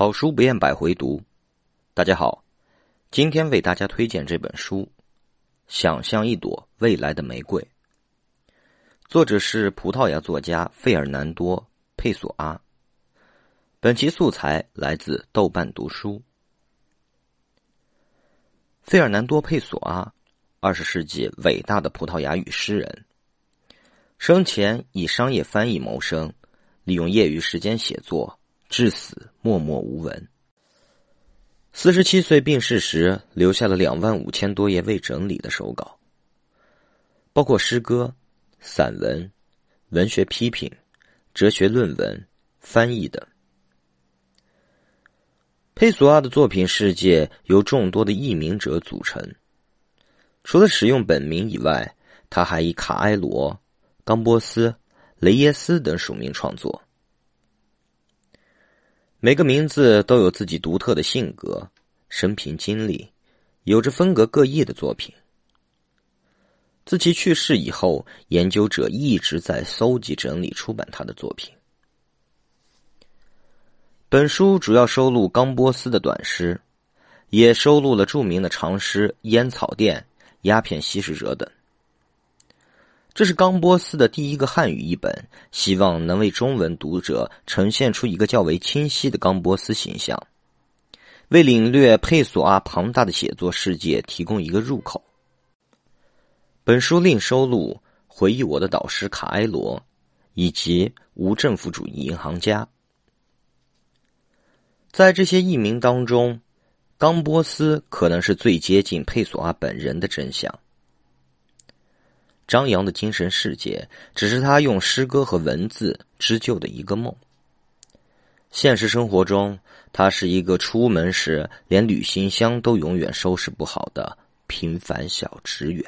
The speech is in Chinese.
好书不厌百回读，大家好，今天为大家推荐这本书《想象一朵未来的玫瑰》，作者是葡萄牙作家费尔南多·佩索阿。本期素材来自豆瓣读书。费尔南多·佩索阿，二十世纪伟大的葡萄牙语诗人，生前以商业翻译谋生，利用业余时间写作。至死默默无闻。四十七岁病逝时，留下了两万五千多页未整理的手稿，包括诗歌、散文、文学批评、哲学论文、翻译等。佩索阿的作品世界由众多的译名者组成，除了使用本名以外，他还以卡埃罗、冈波斯、雷耶斯等署名创作。每个名字都有自己独特的性格、生平经历，有着风格各异的作品。自其去世以后，研究者一直在搜集、整理、出版他的作品。本书主要收录冈波斯的短诗，也收录了著名的长诗《烟草店》《鸦片吸食者》等。这是冈波斯的第一个汉语译本，希望能为中文读者呈现出一个较为清晰的冈波斯形象，为领略佩索阿庞大的写作世界提供一个入口。本书另收录《回忆我的导师卡埃罗》以及《无政府主义银行家》。在这些译名当中，冈波斯可能是最接近佩索阿本人的真相。张扬的精神世界，只是他用诗歌和文字织就的一个梦。现实生活中，他是一个出门时连旅行箱都永远收拾不好的平凡小职员。